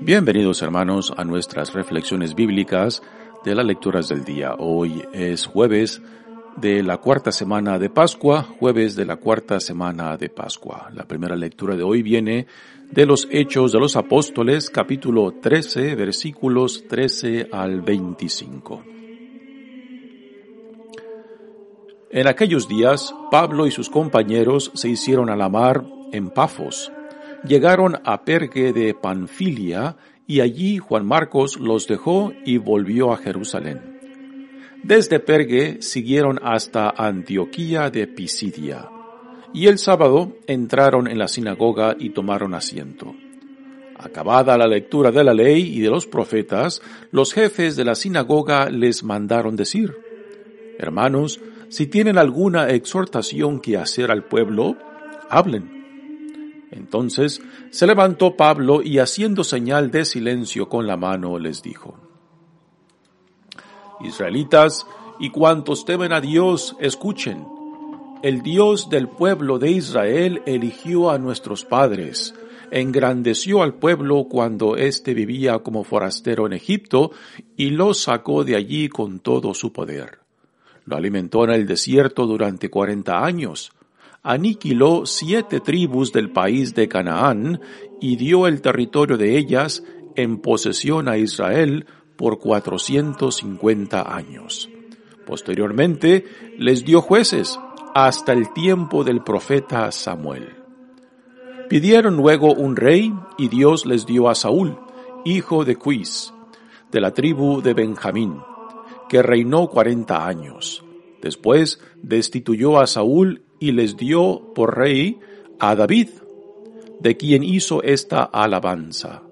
Bienvenidos hermanos a nuestras reflexiones bíblicas de las lecturas del día. Hoy es jueves de la cuarta semana de Pascua, jueves de la cuarta semana de Pascua. La primera lectura de hoy viene de los Hechos de los Apóstoles, capítulo 13, versículos 13 al 25. En aquellos días, Pablo y sus compañeros se hicieron a la mar en Pafos llegaron a Pergue de Panfilia y allí Juan Marcos los dejó y volvió a Jerusalén. Desde Pergue siguieron hasta Antioquía de Pisidia, y el sábado entraron en la sinagoga y tomaron asiento. Acabada la lectura de la ley y de los profetas, los jefes de la sinagoga les mandaron decir, Hermanos, si tienen alguna exhortación que hacer al pueblo, hablen. Entonces se levantó Pablo y haciendo señal de silencio con la mano les dijo, Israelitas y cuantos temen a Dios, escuchen. El Dios del pueblo de Israel eligió a nuestros padres, engrandeció al pueblo cuando éste vivía como forastero en Egipto y lo sacó de allí con todo su poder. Lo alimentó en el desierto durante cuarenta años aniquiló siete tribus del país de Canaán y dio el territorio de ellas en posesión a Israel por cuatrocientos cincuenta años. Posteriormente les dio jueces hasta el tiempo del profeta Samuel. Pidieron luego un rey y Dios les dio a Saúl, hijo de Cuis, de la tribu de Benjamín, que reinó cuarenta años. Después destituyó a Saúl y les dio por rey a David, de quien hizo esta alabanza.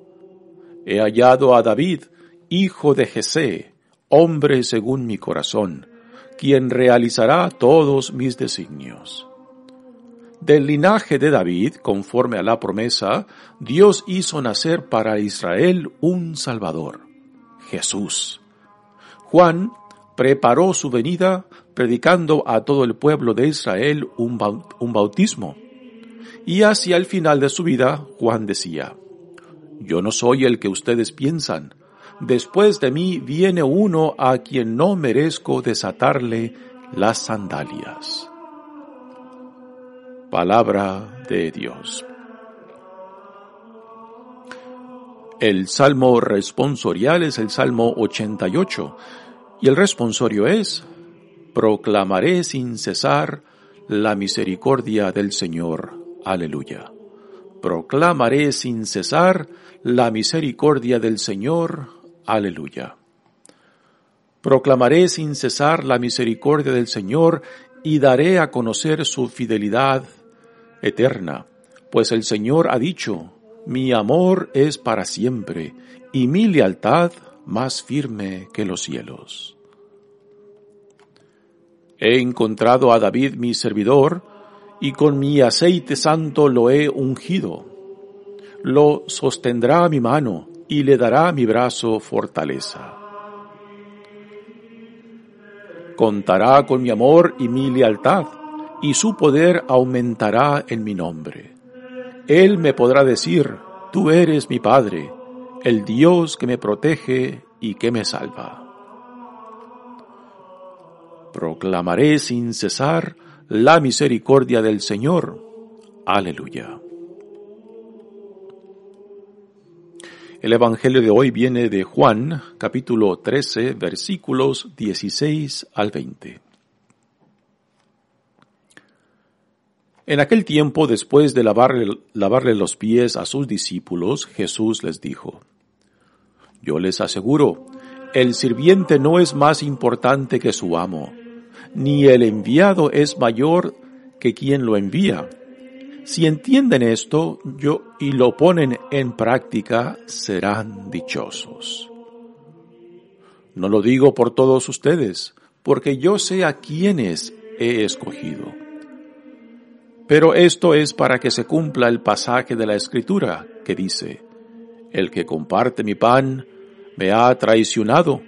He hallado a David, hijo de Jesé, hombre según mi corazón, quien realizará todos mis designios. Del linaje de David, conforme a la promesa, Dios hizo nacer para Israel un Salvador, Jesús. Juan preparó su venida predicando a todo el pueblo de Israel un, bautismo. Y hacia el final de su vida, Juan decía, Yo no soy el que ustedes piensan, después de mí viene uno a quien no merezco desatarle las sandalias. Palabra de Dios. El salmo responsorial es el salmo 88 y el responsorio es, proclamaré sin cesar la misericordia del Señor. Aleluya. Proclamaré sin cesar la misericordia del Señor. Aleluya. Proclamaré sin cesar la misericordia del Señor y daré a conocer su fidelidad eterna, pues el Señor ha dicho, mi amor es para siempre y mi lealtad más firme que los cielos. He encontrado a David mi servidor, y con mi aceite santo lo he ungido. Lo sostendrá mi mano, y le dará mi brazo fortaleza. Contará con mi amor y mi lealtad, y su poder aumentará en mi nombre. Él me podrá decir, tú eres mi Padre, el Dios que me protege y que me salva proclamaré sin cesar la misericordia del Señor. Aleluya. El Evangelio de hoy viene de Juan, capítulo 13, versículos 16 al 20. En aquel tiempo, después de lavarle, lavarle, los pies a sus discípulos, Jesús les dijo, Yo les aseguro, el sirviente no es más importante que su amo, ni el enviado es mayor que quien lo envía. Si entienden esto yo, y lo ponen en práctica, serán dichosos. No lo digo por todos ustedes, porque yo sé a quienes he escogido. Pero esto es para que se cumpla el pasaje de la Escritura que dice, El que comparte mi pan me ha traicionado.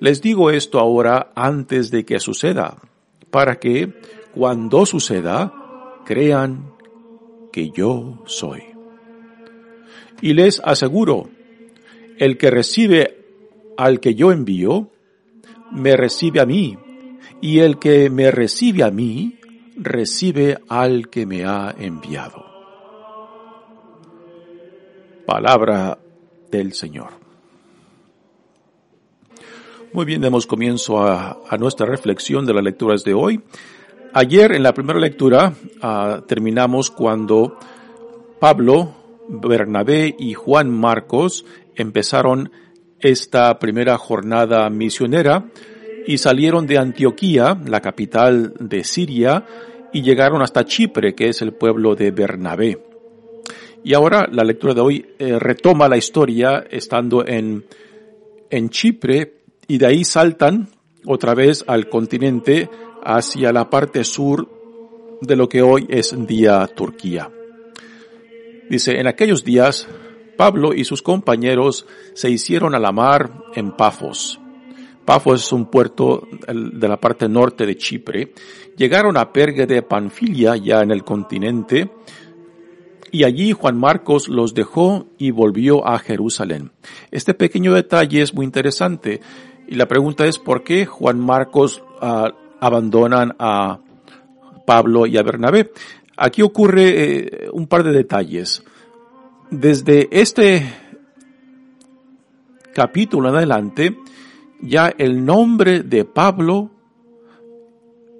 Les digo esto ahora antes de que suceda, para que, cuando suceda, crean que yo soy. Y les aseguro, el que recibe al que yo envío, me recibe a mí, y el que me recibe a mí, recibe al que me ha enviado. Palabra del Señor. Muy bien, demos comienzo a, nuestra reflexión de las lecturas de hoy. Ayer en la primera lectura ah, terminamos cuando Pablo, Bernabé y Juan Marcos empezaron esta primera jornada misionera y salieron de Antioquía, la capital de Siria, y llegaron hasta Chipre, que es el pueblo de Bernabé. Y ahora la lectura de hoy eh, retoma la historia estando en, en Chipre y de ahí saltan otra vez al continente hacia la parte sur de lo que hoy es día Turquía. Dice, en aquellos días, Pablo y sus compañeros se hicieron a la mar en Pafos. Pafos es un puerto de la parte norte de Chipre. Llegaron a Pergue de Panfilia, ya en el continente, y allí Juan Marcos los dejó y volvió a Jerusalén. Este pequeño detalle es muy interesante y la pregunta es por qué Juan Marcos uh, abandonan a Pablo y a Bernabé. Aquí ocurre eh, un par de detalles. Desde este capítulo en adelante, ya el nombre de Pablo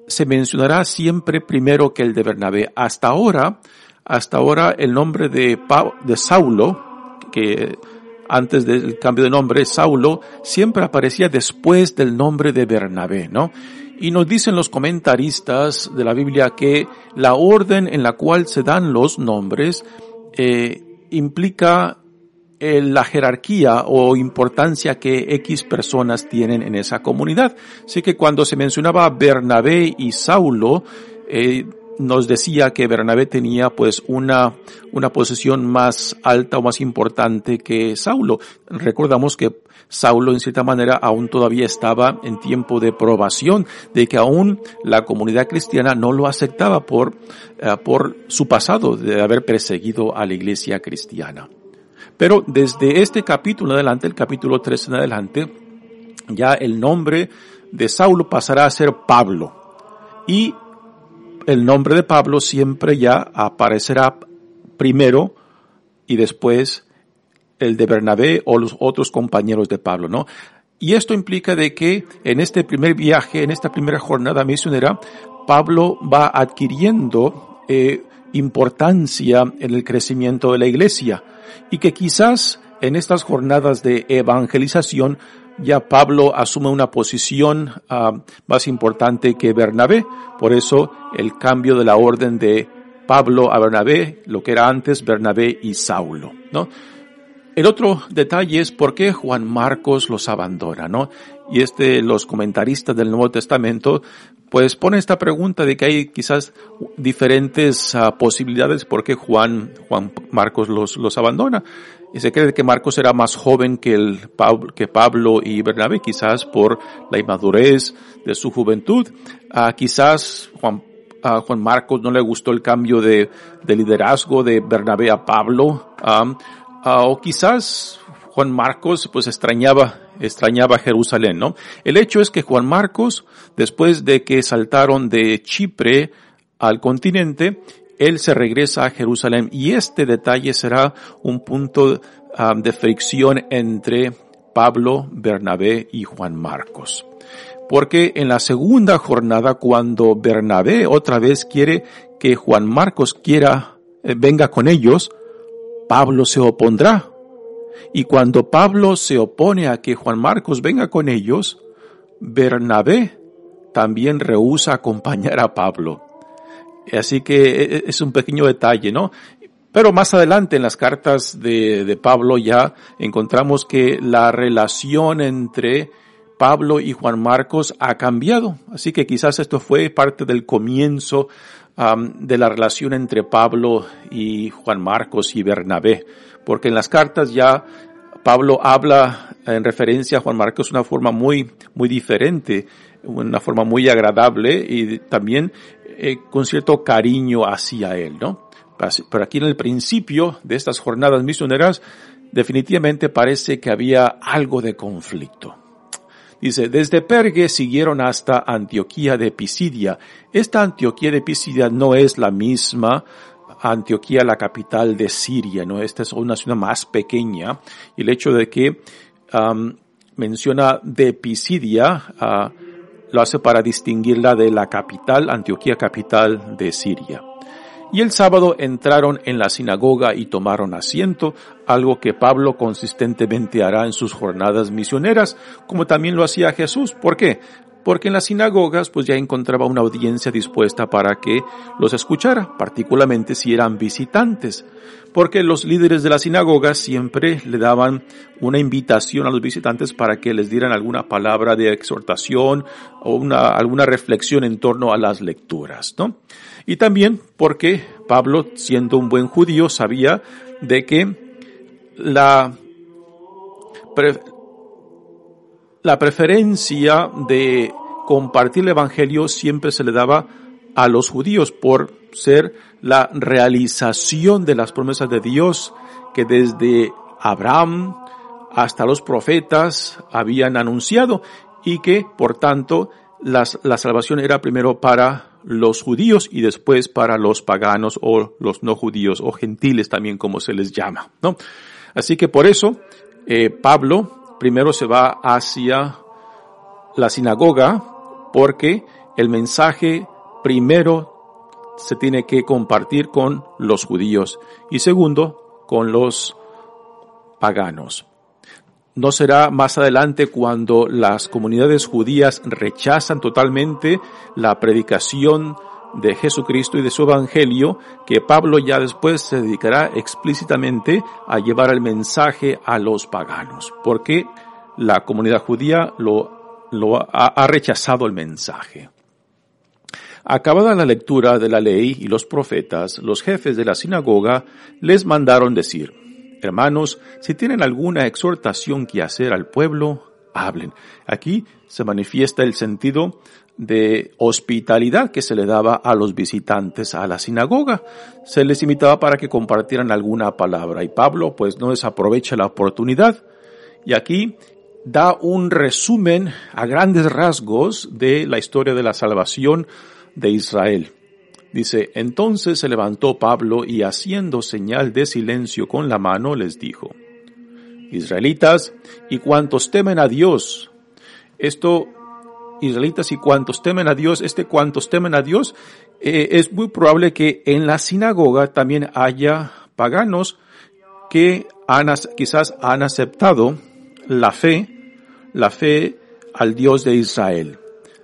se mencionará siempre primero que el de Bernabé. Hasta ahora, hasta ahora el nombre de, de Saulo, que antes del cambio de nombre, Saulo, siempre aparecía después del nombre de Bernabé, ¿no? Y nos dicen los comentaristas de la Biblia que la orden en la cual se dan los nombres eh, implica eh, la jerarquía o importancia que X personas tienen en esa comunidad. Así que cuando se mencionaba Bernabé y Saulo, eh, nos decía que Bernabé tenía pues una, una posición más alta o más importante que Saulo. Recordamos que Saulo en cierta manera aún todavía estaba en tiempo de probación, de que aún la comunidad cristiana no lo aceptaba por, eh, por su pasado de haber perseguido a la iglesia cristiana. Pero desde este capítulo en adelante, el capítulo 3 en adelante, ya el nombre de Saulo pasará a ser Pablo. Y el nombre de Pablo siempre ya aparecerá primero y después el de Bernabé o los otros compañeros de Pablo, ¿no? Y esto implica de que en este primer viaje, en esta primera jornada misionera, Pablo va adquiriendo eh, importancia en el crecimiento de la iglesia y que quizás en estas jornadas de evangelización ya Pablo asume una posición ah, más importante que Bernabé. Por eso el cambio de la orden de Pablo a Bernabé, lo que era antes Bernabé y Saulo, ¿no? El otro detalle es por qué Juan Marcos los abandona, ¿no? Y este, los comentaristas del Nuevo Testamento, pues ponen esta pregunta de que hay quizás diferentes uh, posibilidades por qué Juan, Juan Marcos los, los abandona. Y se cree que Marcos era más joven que, el, que Pablo y Bernabé, quizás por la inmadurez de su juventud. Uh, quizás Juan, Juan Marcos no le gustó el cambio de, de liderazgo de Bernabé a Pablo. Uh, o quizás Juan Marcos pues extrañaba, extrañaba Jerusalén, ¿no? El hecho es que Juan Marcos, después de que saltaron de Chipre al continente, él se regresa a Jerusalén y este detalle será un punto um, de fricción entre Pablo, Bernabé y Juan Marcos. Porque en la segunda jornada, cuando Bernabé otra vez quiere que Juan Marcos quiera, eh, venga con ellos, Pablo se opondrá. Y cuando Pablo se opone a que Juan Marcos venga con ellos, Bernabé también rehúsa acompañar a Pablo. Así que e, e, es un pequeño detalle, ¿no? Pero más adelante en las cartas de, de Pablo ya encontramos que la relación entre Pablo y Juan Marcos ha cambiado. Así que quizás esto fue parte del comienzo de la relación entre Pablo y Juan Marcos y Bernabé. Porque en las cartas ya Pablo habla en referencia a Juan Marcos de una forma muy, muy diferente, una forma muy agradable y también eh, con cierto cariño hacia él, ¿no? Pero aquí en el principio de estas jornadas misioneras, definitivamente parece que había algo de conflicto. Dice, desde Pergue siguieron hasta Antioquía de Pisidia. Esta Antioquía de Pisidia no es la misma Antioquía, la capital de Siria, ¿no? Esta es una ciudad más pequeña. Y el hecho de que menciona de Pisidia, uh, lo hace para distinguirla de la capital, Antioquía capital de Siria. Y el sábado entraron en la sinagoga y tomaron asiento, algo que Pablo consistentemente hará en sus jornadas misioneras, como también lo hacía Jesús. ¿Por qué? Porque en las sinagogas pues ya encontraba una audiencia dispuesta para que los escuchara, particularmente si eran visitantes porque los líderes de la sinagoga siempre le daban una invitación a los visitantes para que les dieran alguna palabra de exhortación o una, alguna reflexión en torno a las lecturas, ¿no? Y también porque Pablo, siendo un buen judío, sabía de que la, la preferencia de compartir el evangelio siempre se le daba a los judíos por ser la realización de las promesas de Dios que desde Abraham hasta los profetas habían anunciado y que por tanto las, la salvación era primero para los judíos y después para los paganos o los no judíos o gentiles también como se les llama, ¿no? Así que por eso eh, Pablo primero se va hacia la sinagoga porque el mensaje primero se tiene que compartir con los judíos y segundo, con los paganos. No será más adelante cuando las comunidades judías rechazan totalmente la predicación de Jesucristo y de su Evangelio, que Pablo ya después se dedicará explícitamente a llevar el mensaje a los paganos, porque la comunidad judía lo, ha, ha rechazado el mensaje. Acabada la lectura de la ley y los profetas, los jefes de la sinagoga les mandaron decir, Hermanos, si tienen alguna exhortación que hacer al pueblo, hablen. Aquí se manifiesta el sentido de hospitalidad que se le daba a los visitantes a la sinagoga. Se les invitaba para que compartieran alguna palabra y Pablo pues no desaprovecha la oportunidad y aquí da un resumen a grandes rasgos de la historia de la salvación de Israel. Dice, entonces se levantó Pablo y haciendo señal de silencio con la mano les dijo, Israelitas y cuantos temen a Dios, esto, israelitas y cuantos temen a Dios, este cuantos temen a Dios, eh, es muy probable que en la sinagoga también haya paganos que han, quizás han aceptado la fe, la fe al Dios de Israel.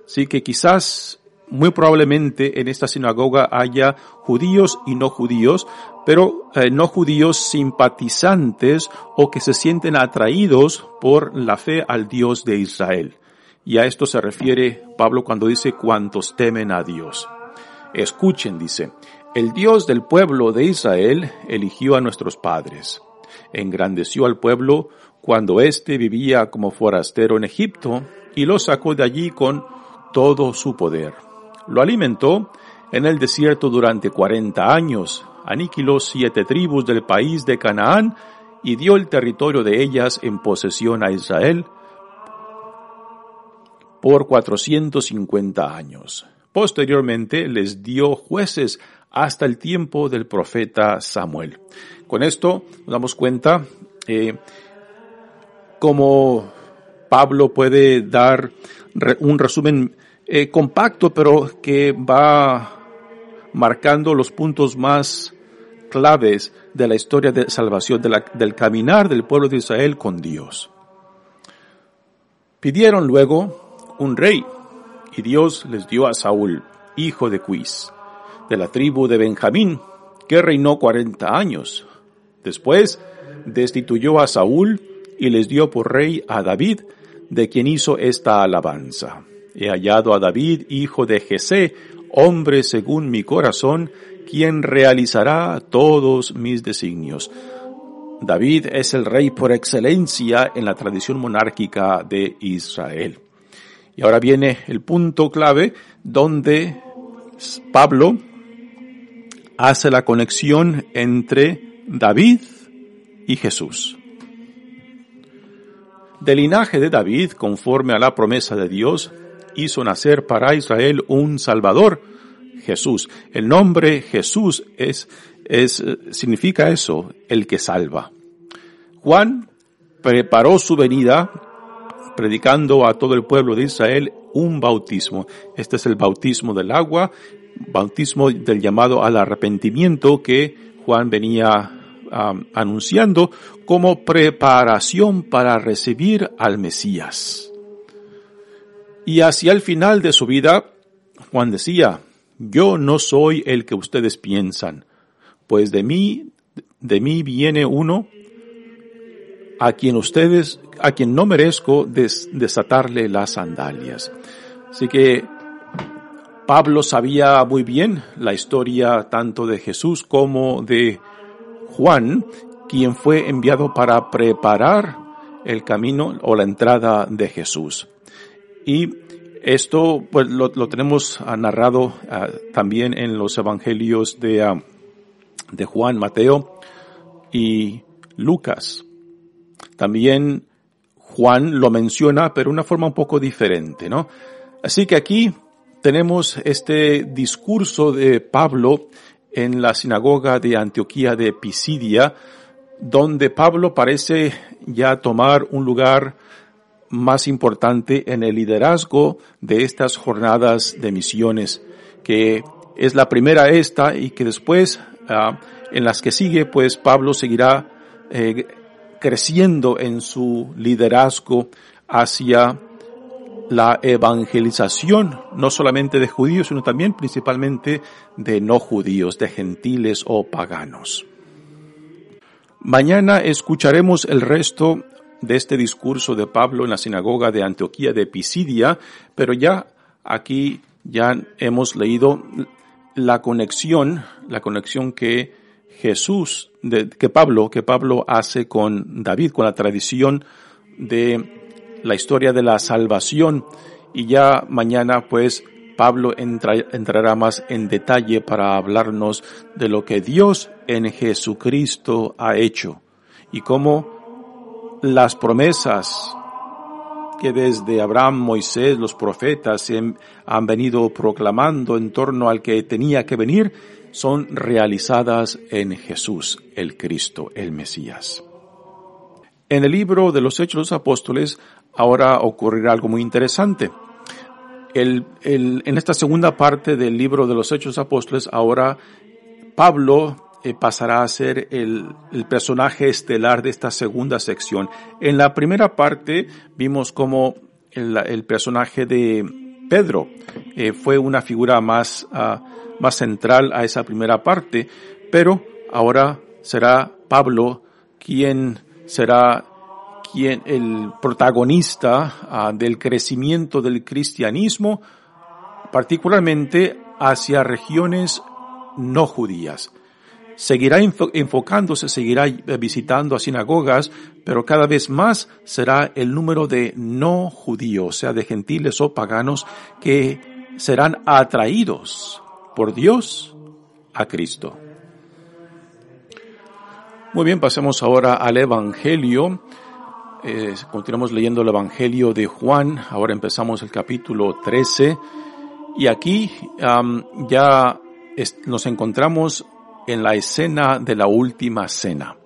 Así que quizás muy probablemente en esta sinagoga haya judíos y no judíos, pero eh, no judíos simpatizantes o que se sienten atraídos por la fe al Dios de Israel. Y a esto se refiere Pablo cuando dice cuantos temen a Dios. Escuchen, dice, el Dios del pueblo de Israel eligió a nuestros padres. Engrandeció al pueblo cuando éste vivía como forastero en Egipto y lo sacó de allí con todo su poder lo alimentó en el desierto durante cuarenta años, aniquiló siete tribus del país de Canaán y dio el territorio de ellas en posesión a Israel por 450 años. Posteriormente les dio jueces hasta el tiempo del profeta Samuel. Con esto nos damos cuenta eh, cómo Pablo puede dar un resumen eh, compacto, pero que va marcando los puntos más claves de la historia de salvación, del caminar del pueblo de Israel con Dios. Pidieron luego un rey, y Dios les dio a Saúl, hijo de Quis, de la tribu de Benjamín, que reinó cuarenta años. Después destituyó a Saúl y les dio por rey a David, de quien hizo esta alabanza. He hallado a David, hijo de Jesé, hombre según mi corazón, quien realizará todos mis designios. David es el rey por excelencia en la tradición monárquica de Israel. Y ahora viene el punto clave donde Pablo hace la conexión entre David y Jesús. Del linaje de David, conforme a la promesa de Dios, hizo nacer para Israel un Salvador, Jesús. El nombre Jesús es, es, significa eso, el que salva. Juan preparó su venida predicando a todo el pueblo de Israel un bautismo. Este es el bautismo del agua, bautismo del llamado al arrepentimiento que Juan venía anunciando como preparación para recibir al Mesías. Y hacia el final de su vida, Juan decía, yo no soy el que ustedes piensan, pues de mí, de mí viene uno a quien ustedes, a quien no merezco desatarle las sandalias. Así que Pablo sabía muy bien la historia tanto de Jesús como de Juan, quien fue enviado para preparar el camino o la entrada de Jesús. Y esto pues lo, tenemos narrado ah, también en los evangelios de, ah, de Juan, Mateo y Lucas. También Juan lo menciona, pero de una forma un poco diferente, ¿no? Así que aquí tenemos este discurso de Pablo en la sinagoga de Antioquía de Pisidia, donde Pablo parece ya tomar un lugar más importante en el liderazgo de estas jornadas de misiones, que es la primera esta y que después ah, en las que sigue, pues Pablo seguirá eh, creciendo en su liderazgo hacia la evangelización, no solamente de judíos, sino también principalmente de no judíos, de gentiles o paganos. Mañana escucharemos el resto de este discurso de Pablo en la sinagoga de Antioquía de Pisidia, pero ya aquí ya hemos leído la conexión, la conexión que Jesús, de, que Pablo, que Pablo hace con David, con la tradición de la historia de la salvación. Y ya mañana pues Pablo entrará más en detalle para hablarnos de lo que Dios en Jesucristo ha hecho y cómo las promesas que desde Abraham, Moisés, los profetas han venido proclamando en torno al que tenía que venir, son realizadas en Jesús, el Cristo, el Mesías. En el libro de los Hechos de los Apóstoles ahora ocurrirá algo muy interesante. El, en esta segunda parte del libro de los Hechos de los Apóstoles ahora Pablo eh, pasará a ser el, personaje estelar de esta segunda sección. En la primera parte vimos como el, personaje de Pedro eh, fue una figura más, ah, más central a esa primera parte, pero ahora será Pablo quien será quien el protagonista ah, del crecimiento del cristianismo, particularmente hacia regiones no judías seguirá enfocándose, seguirá visitando a sinagogas, pero cada vez más será el número de no judíos, sea, de gentiles o paganos, que serán atraídos por Dios a Cristo. Muy bien, pasemos ahora al Evangelio. Eh, continuamos leyendo el Evangelio de Juan. Ahora empezamos el capítulo 13. Y aquí ya nos encontramos en la escena de la última cena.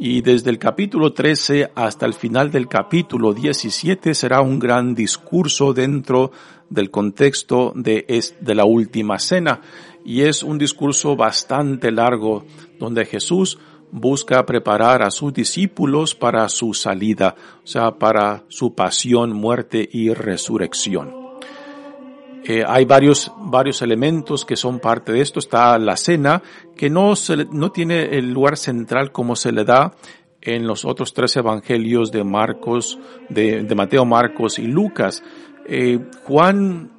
Y desde el capítulo 13 hasta el final del capítulo 17 será un gran discurso dentro del contexto de, de la última cena. Y es un discurso bastante largo donde Jesús busca preparar a sus discípulos para su salida, o sea, para su pasión, muerte y resurrección. Eh, hay varios, varios elementos que son parte de esto. Está la cena, que no, se, no tiene el lugar central como se le da en los otros tres evangelios de Marcos, de, de Mateo, Marcos y Lucas. Eh, Juan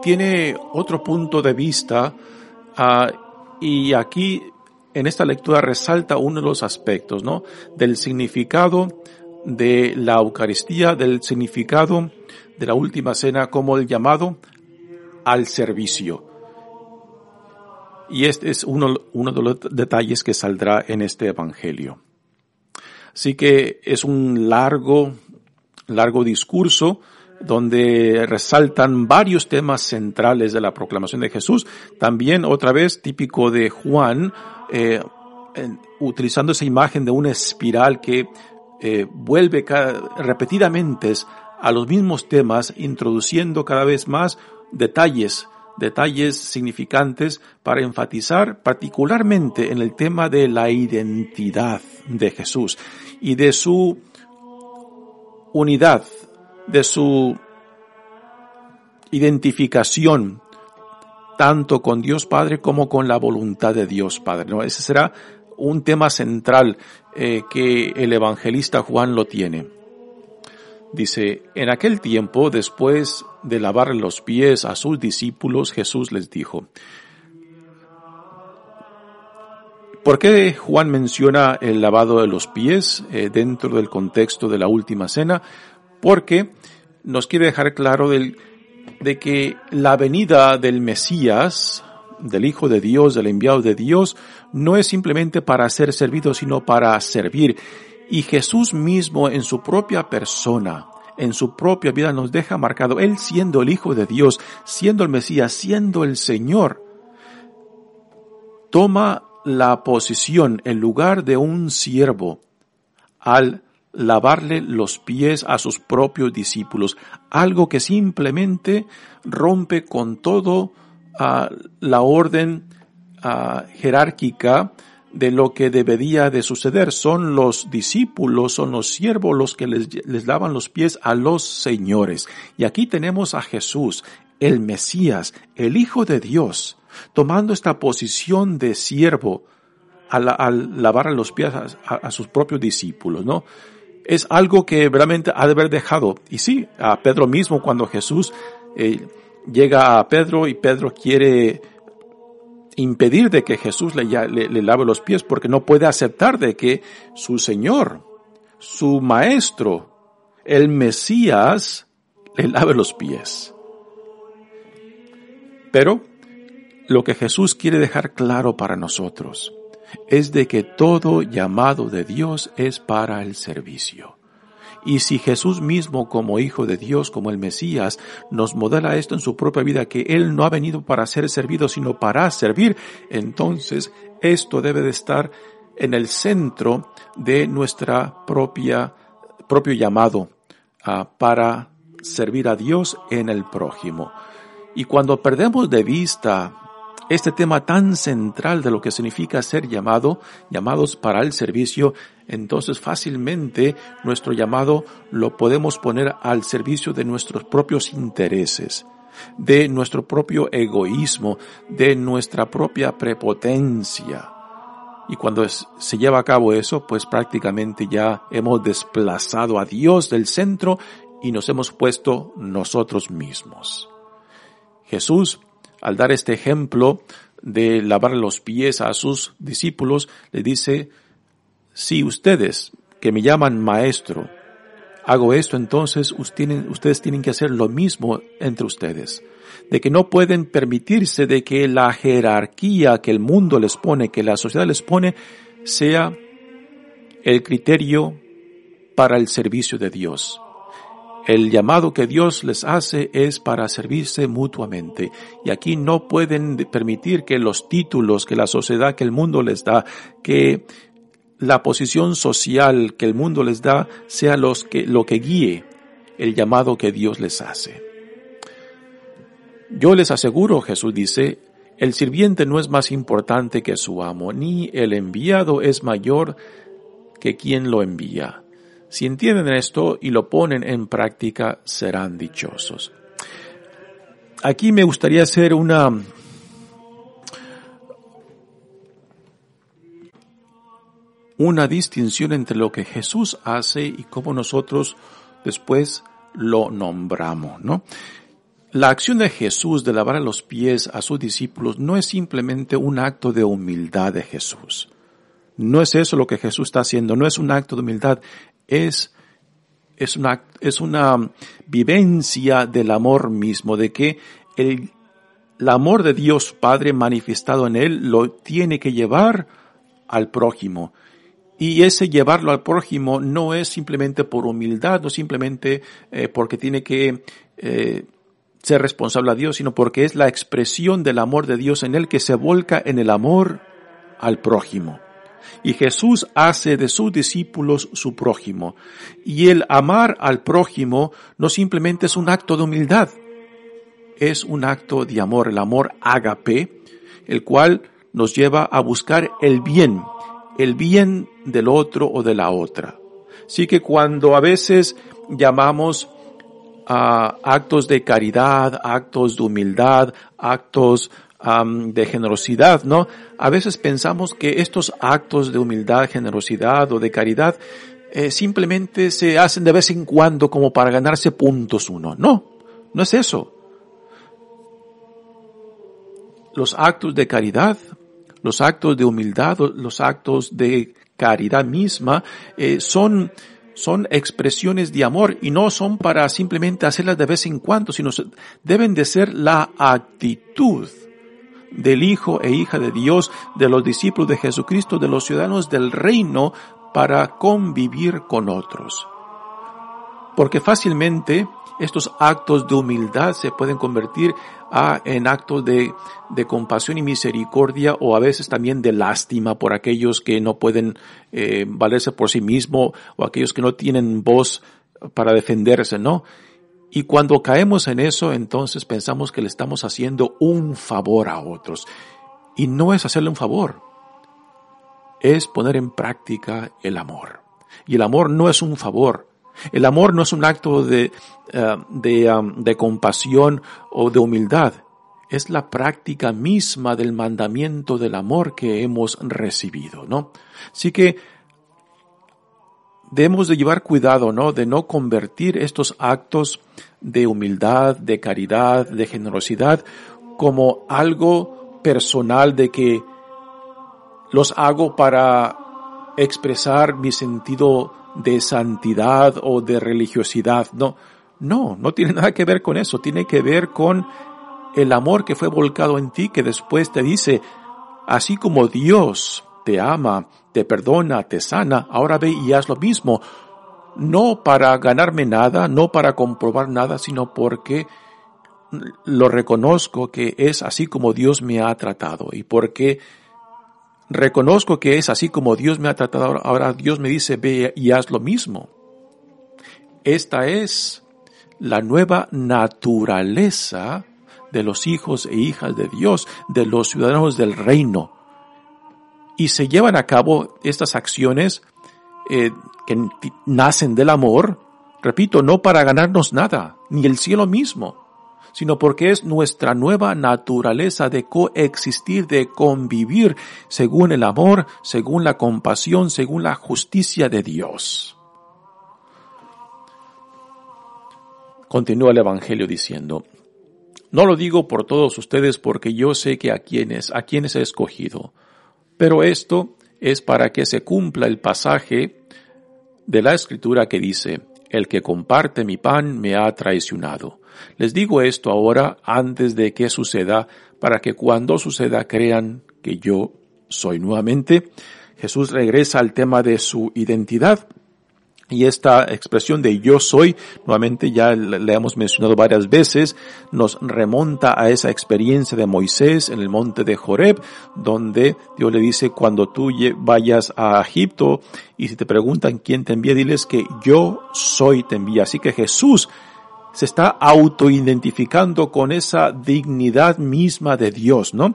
tiene otro punto de vista uh, y aquí en esta lectura resalta uno de los aspectos, ¿no? Del significado de la Eucaristía, del significado de la última cena como el llamado al servicio. Y este es uno, uno de los detalles que saldrá en este Evangelio. Así que es un largo, largo discurso donde resaltan varios temas centrales de la proclamación de Jesús. También otra vez típico de Juan, eh, utilizando esa imagen de una espiral que eh, vuelve repetidamente a los mismos temas, introduciendo cada vez más detalles, detalles significantes para enfatizar particularmente en el tema de la identidad de Jesús y de su unidad, de su identificación tanto con Dios Padre como con la voluntad de Dios Padre. ¿no? Ese será un tema central eh, que el evangelista Juan lo tiene. Dice, en aquel tiempo, después de lavar los pies a sus discípulos, Jesús les dijo, ¿Por qué Juan menciona el lavado de los pies eh, dentro del contexto de la última cena? Porque nos quiere dejar claro del, de que la venida del Mesías, del Hijo de Dios, del enviado de Dios, no es simplemente para ser servido, sino para servir. Y Jesús mismo en su propia persona, en su propia vida nos deja marcado, Él siendo el Hijo de Dios, siendo el Mesías, siendo el Señor, toma la posición, en lugar de un siervo, al lavarle los pies a sus propios discípulos, algo que simplemente rompe con todo ah, la orden jerárquica de lo que debería de suceder. Son los discípulos, son los siervos los que les, les lavan los pies a los señores. Y aquí tenemos a Jesús, el Mesías, el Hijo de Dios, tomando esta posición de siervo al, lavar los pies a, sus propios discípulos, ¿no? Es algo que realmente ha de haber dejado. Y sí, a Pedro mismo, cuando Jesús eh, llega a Pedro y Pedro quiere impedir de que Jesús le, le, lave los pies porque no puede aceptar de que su Señor, su Maestro, el Mesías, le lave los pies. Pero lo que Jesús quiere dejar claro para nosotros es de que todo llamado de Dios es para el servicio. Y si Jesús mismo como Hijo de Dios, como el Mesías, nos modela esto en su propia vida, que Él no ha venido para ser servido, sino para servir, entonces esto debe de estar en el centro de nuestra propia, propio llamado ah, para servir a Dios en el prójimo. Y cuando perdemos de vista este tema tan central de lo que significa ser llamado, llamados para el servicio, entonces fácilmente nuestro llamado lo podemos poner al servicio de nuestros propios intereses, de nuestro propio egoísmo, de nuestra propia prepotencia. Y cuando se lleva a cabo eso, pues prácticamente ya hemos desplazado a Dios del centro y nos hemos puesto nosotros mismos. Jesús al dar este ejemplo de lavar los pies a sus discípulos, le dice, si ustedes, que me llaman maestro, hago esto, entonces ustedes tienen que hacer lo mismo entre ustedes. De que no pueden permitirse de que la jerarquía que el mundo les pone, que la sociedad les pone, sea el criterio para el servicio de Dios. El llamado que Dios les hace es para servirse mutuamente. Y aquí no pueden permitir que los títulos que la sociedad, que el mundo les da, que la posición social que el mundo les da sea los que, lo que guíe el llamado que Dios les hace. Yo les aseguro, Jesús dice, el sirviente no es más importante que su amo, ni el enviado es mayor que quien lo envía. Si entienden esto y lo ponen en práctica, serán dichosos. Aquí me gustaría hacer una una distinción entre lo que Jesús hace y cómo nosotros después lo nombramos, ¿no? La acción de Jesús de lavar los pies a sus discípulos no es simplemente un acto de humildad de Jesús. No es eso lo que Jesús está haciendo, no es un acto de humildad, es, es, una, es una vivencia del amor mismo, de que el, amor de Dios Padre manifestado en él lo tiene que llevar al prójimo. Y ese llevarlo al prójimo no es simplemente por humildad, no simplemente eh, porque tiene que eh, ser responsable a Dios, sino porque es la expresión del amor de Dios en él que se volca en el amor al prójimo. Y Jesús hace de sus discípulos su prójimo. Y el amar al prójimo no simplemente es un acto de humildad, es un acto de amor, el amor ágape, el cual nos lleva a buscar el bien, el bien del otro o de la otra. Así que cuando a veces llamamos a actos de caridad, actos de humildad, actos de generosidad, ¿no? A veces pensamos que estos actos de humildad, generosidad o de caridad eh, simplemente se hacen de vez en cuando como para ganarse puntos uno. No, no es eso. Los actos de caridad, los actos de humildad, los actos de caridad misma, eh, son, son expresiones de amor y no son para simplemente hacerlas de vez en cuando, sino deben de ser la actitud del Hijo e hija de Dios, de los discípulos de Jesucristo, de los ciudadanos del reino para convivir con otros. Porque fácilmente estos actos de humildad se pueden convertir en actos de, compasión y misericordia o a veces también de lástima por aquellos que no pueden eh, valerse por sí mismos o aquellos que no tienen voz para defenderse, ¿no? Y cuando caemos en eso, entonces pensamos que le estamos haciendo un favor a otros. Y no es hacerle un favor, es poner en práctica el amor. Y el amor no es un favor. El amor no es un acto de, eh, de, um, de compasión o de humildad. Es la práctica misma del mandamiento del amor que hemos recibido, ¿no? Así que debemos de llevar cuidado, ¿no? De no convertir estos actos de humildad, de caridad, de generosidad como algo personal de que los hago para expresar mi sentido de santidad o de religiosidad. No, no, no tiene nada que ver con eso. Tiene que ver con el amor que fue volcado en ti que después te dice, así como Dios te ama, te perdona, te sana, ahora ve y haz lo mismo. No para ganarme nada, no para comprobar nada, sino porque lo reconozco que es así como Dios me ha tratado y porque reconozco que es así como Dios me ha tratado, ahora Dios me dice ve y haz lo mismo. Esta es la nueva naturaleza de los hijos e hijas de Dios, de los ciudadanos del reino y se llevan a cabo estas acciones eh, que nacen del amor, repito, no para ganarnos nada, ni el cielo mismo, sino porque es nuestra nueva naturaleza de coexistir, de convivir según el amor, según la compasión, según la justicia de Dios. Continúa el Evangelio diciendo, no lo digo por todos ustedes porque yo sé que a quienes, a quienes he escogido, pero esto es para que se cumpla el pasaje de la escritura que dice, el que comparte mi pan me ha traicionado. Les digo esto ahora antes de que suceda, para que cuando suceda crean que yo soy nuevamente. Jesús regresa al tema de su identidad Y esta expresión de yo soy, nuevamente ya le hemos mencionado varias veces, nos remonta a esa experiencia de Moisés en el monte de Joreb, donde Dios le dice, cuando tú vayas a Egipto y si te preguntan quién te envía, diles que yo soy te envía. Así que Jesús se está autoidentificando con esa dignidad misma de Dios, ¿no?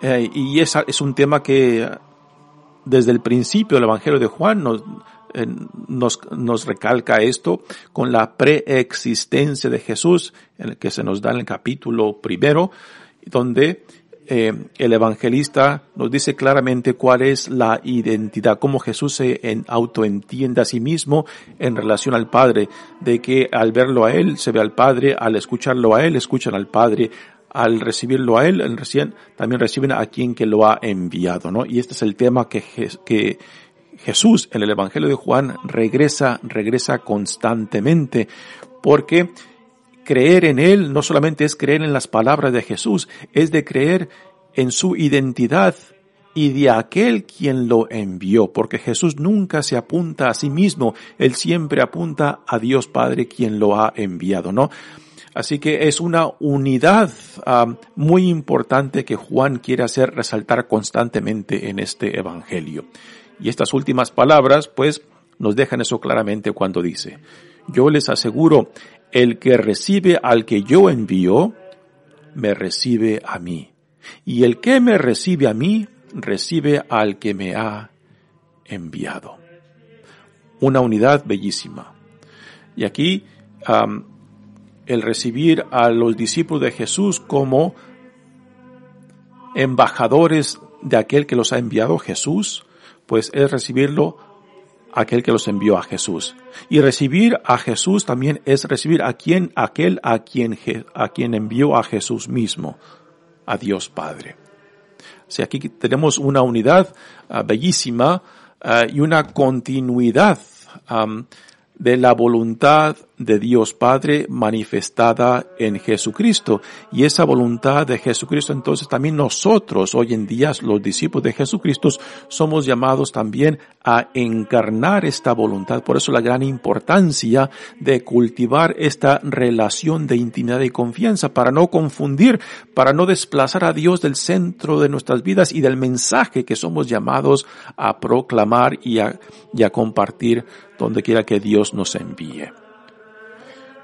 Eh, y esa es un tema que desde el principio del Evangelio de Juan nos, nos, nos recalca esto con la preexistencia de Jesús, en el que se nos da en el capítulo primero, donde eh, el evangelista nos dice claramente cuál es la identidad, cómo Jesús se en, autoentiende a sí mismo en relación al Padre, de que al verlo a Él se ve al Padre, al escucharlo a Él escuchan al Padre, al recibirlo a Él, recién, también reciben a quien que lo ha enviado, ¿no? Y este es el tema que, que Jesús en el Evangelio de Juan regresa, regresa constantemente, porque creer en Él no solamente es creer en las palabras de Jesús, es de creer en su identidad y de aquel quien lo envió, porque Jesús nunca se apunta a sí mismo, Él siempre apunta a Dios Padre quien lo ha enviado, ¿no? Así que es una unidad ah, muy importante que Juan quiere hacer resaltar constantemente en este Evangelio. Y estas últimas palabras, pues, nos dejan eso claramente cuando dice, yo les aseguro, el que recibe al que yo envío, me recibe a mí. Y el que me recibe a mí, recibe al que me ha enviado. Una unidad bellísima. Y aquí el recibir a los discípulos de Jesús como embajadores de aquel que los ha enviado Jesús, pues es recibirlo aquel que los envió a Jesús. Y recibir a Jesús también es recibir a quien, aquel a quien, a quien envió a Jesús mismo, a Dios Padre. Sea, aquí tenemos una unidad ah, bellísima ah, y una continuidad de la voluntad de Dios Padre manifestada en Jesucristo. Y esa voluntad de Jesucristo, entonces también nosotros, hoy en día, los discípulos de Jesucristo, somos llamados también a encarnar esta voluntad. Por eso la gran importancia de cultivar esta relación de intimidad y confianza para no confundir, para no desplazar a Dios del centro de nuestras vidas y del mensaje que somos llamados a proclamar y a, y a compartir donde quiera que Dios nos envíe.